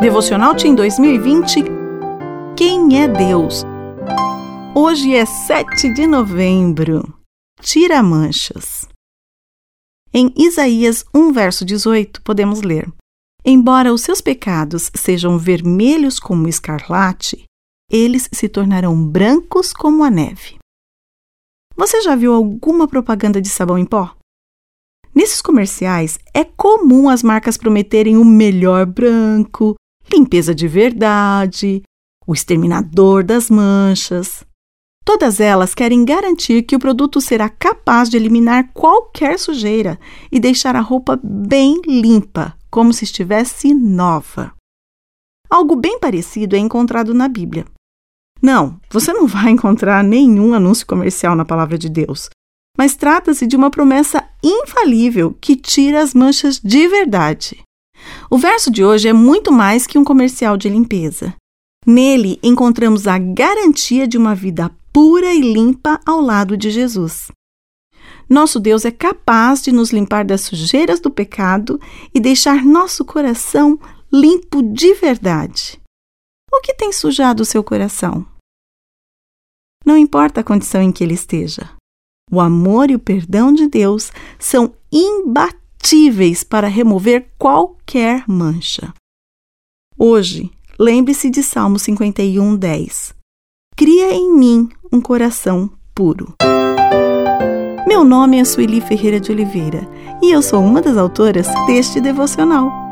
Devocional Team 2020 Quem é Deus? Hoje é 7 de novembro. Tira manchas. Em Isaías 1, verso 18, podemos ler: Embora os seus pecados sejam vermelhos como escarlate, eles se tornarão brancos como a neve. Você já viu alguma propaganda de sabão em pó? Nesses comerciais, é comum as marcas prometerem o melhor branco, limpeza de verdade, o exterminador das manchas. Todas elas querem garantir que o produto será capaz de eliminar qualquer sujeira e deixar a roupa bem limpa, como se estivesse nova. Algo bem parecido é encontrado na Bíblia. Não, você não vai encontrar nenhum anúncio comercial na palavra de Deus, mas trata-se de uma promessa infalível que tira as manchas de verdade. O verso de hoje é muito mais que um comercial de limpeza. Nele encontramos a garantia de uma vida pura e limpa ao lado de Jesus. Nosso Deus é capaz de nos limpar das sujeiras do pecado e deixar nosso coração limpo de verdade. O que tem sujado o seu coração? Não importa a condição em que ele esteja. O amor e o perdão de Deus são imbatíveis para remover qualquer mancha. Hoje, lembre-se de Salmo 51, 10. Cria em mim um coração puro. Meu nome é Sueli Ferreira de Oliveira e eu sou uma das autoras deste devocional.